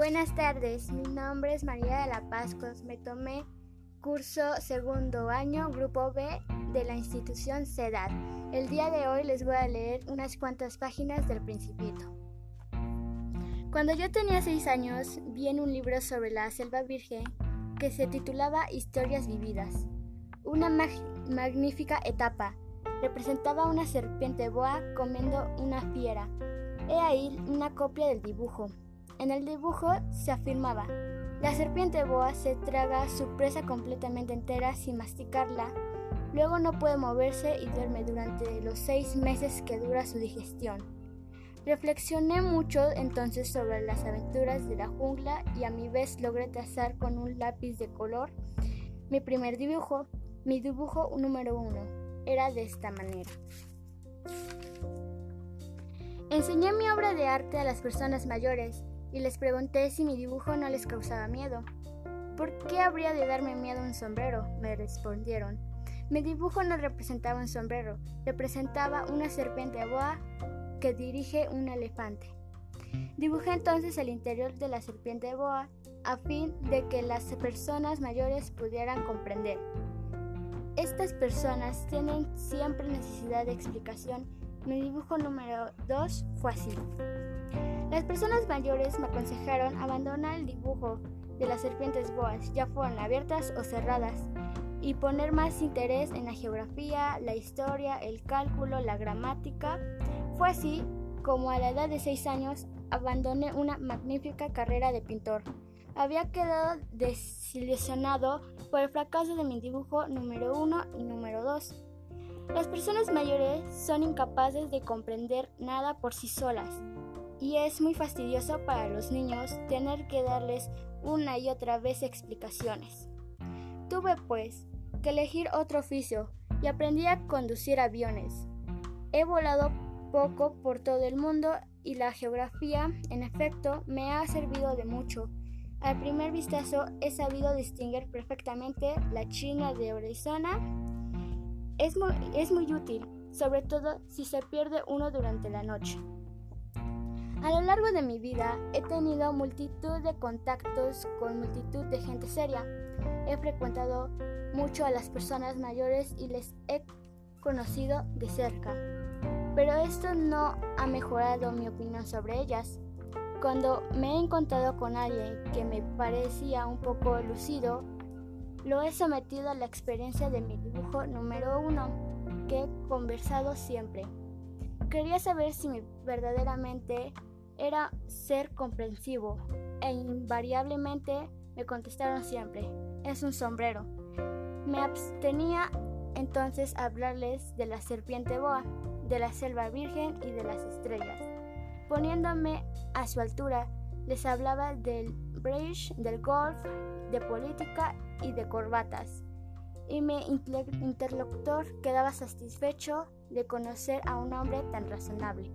Buenas tardes, mi nombre es María de la Pascos. Me tomé curso segundo año, grupo B de la institución CEDAD. El día de hoy les voy a leer unas cuantas páginas del Principito. Cuando yo tenía seis años, vi en un libro sobre la selva virgen que se titulaba Historias vividas. Una magnífica etapa. Representaba una serpiente boa comiendo una fiera. He ahí una copia del dibujo. En el dibujo se afirmaba, la serpiente boa se traga su presa completamente entera sin masticarla, luego no puede moverse y duerme durante los seis meses que dura su digestión. Reflexioné mucho entonces sobre las aventuras de la jungla y a mi vez logré trazar con un lápiz de color mi primer dibujo, mi dibujo número uno. Era de esta manera. Enseñé mi obra de arte a las personas mayores y les pregunté si mi dibujo no les causaba miedo. ¿Por qué habría de darme miedo un sombrero? me respondieron. Mi dibujo no representaba un sombrero, representaba una serpiente boa que dirige un elefante. Dibujé entonces el interior de la serpiente boa a fin de que las personas mayores pudieran comprender. Estas personas tienen siempre necesidad de explicación mi dibujo número 2 fue así. Las personas mayores me aconsejaron abandonar el dibujo de las serpientes boas, ya fueran abiertas o cerradas, y poner más interés en la geografía, la historia, el cálculo, la gramática. Fue así como a la edad de 6 años abandoné una magnífica carrera de pintor. Había quedado desilusionado por el fracaso de mi dibujo número 1 y número 2 las personas mayores son incapaces de comprender nada por sí solas y es muy fastidioso para los niños tener que darles una y otra vez explicaciones. Tuve pues que elegir otro oficio y aprendí a conducir aviones. He volado poco por todo el mundo y la geografía, en efecto, me ha servido de mucho. Al primer vistazo he sabido distinguir perfectamente la China de Arizona es muy, útil, sobre todo si se pierde uno durante la noche. A lo largo de mi vida he tenido multitud de contactos con multitud de gente seria. He frecuentado mucho a las personas mayores y les he conocido de cerca. Pero esto no ha mejorado mi opinión sobre ellas. Cuando me he encontrado con alguien que me parecía un poco lucido, lo he sometido a la experiencia de mi dibujo número uno, que he conversado siempre. Quería saber si verdaderamente era ser comprensivo, e invariablemente me contestaron siempre, es un sombrero. Me abstenía entonces a hablarles de la serpiente boa, de la selva virgen y de las estrellas. Poniéndome a su altura, les hablaba del bridge, del golf, de política y de corbatas, y mi interlocutor quedaba satisfecho de conocer a un hombre tan razonable.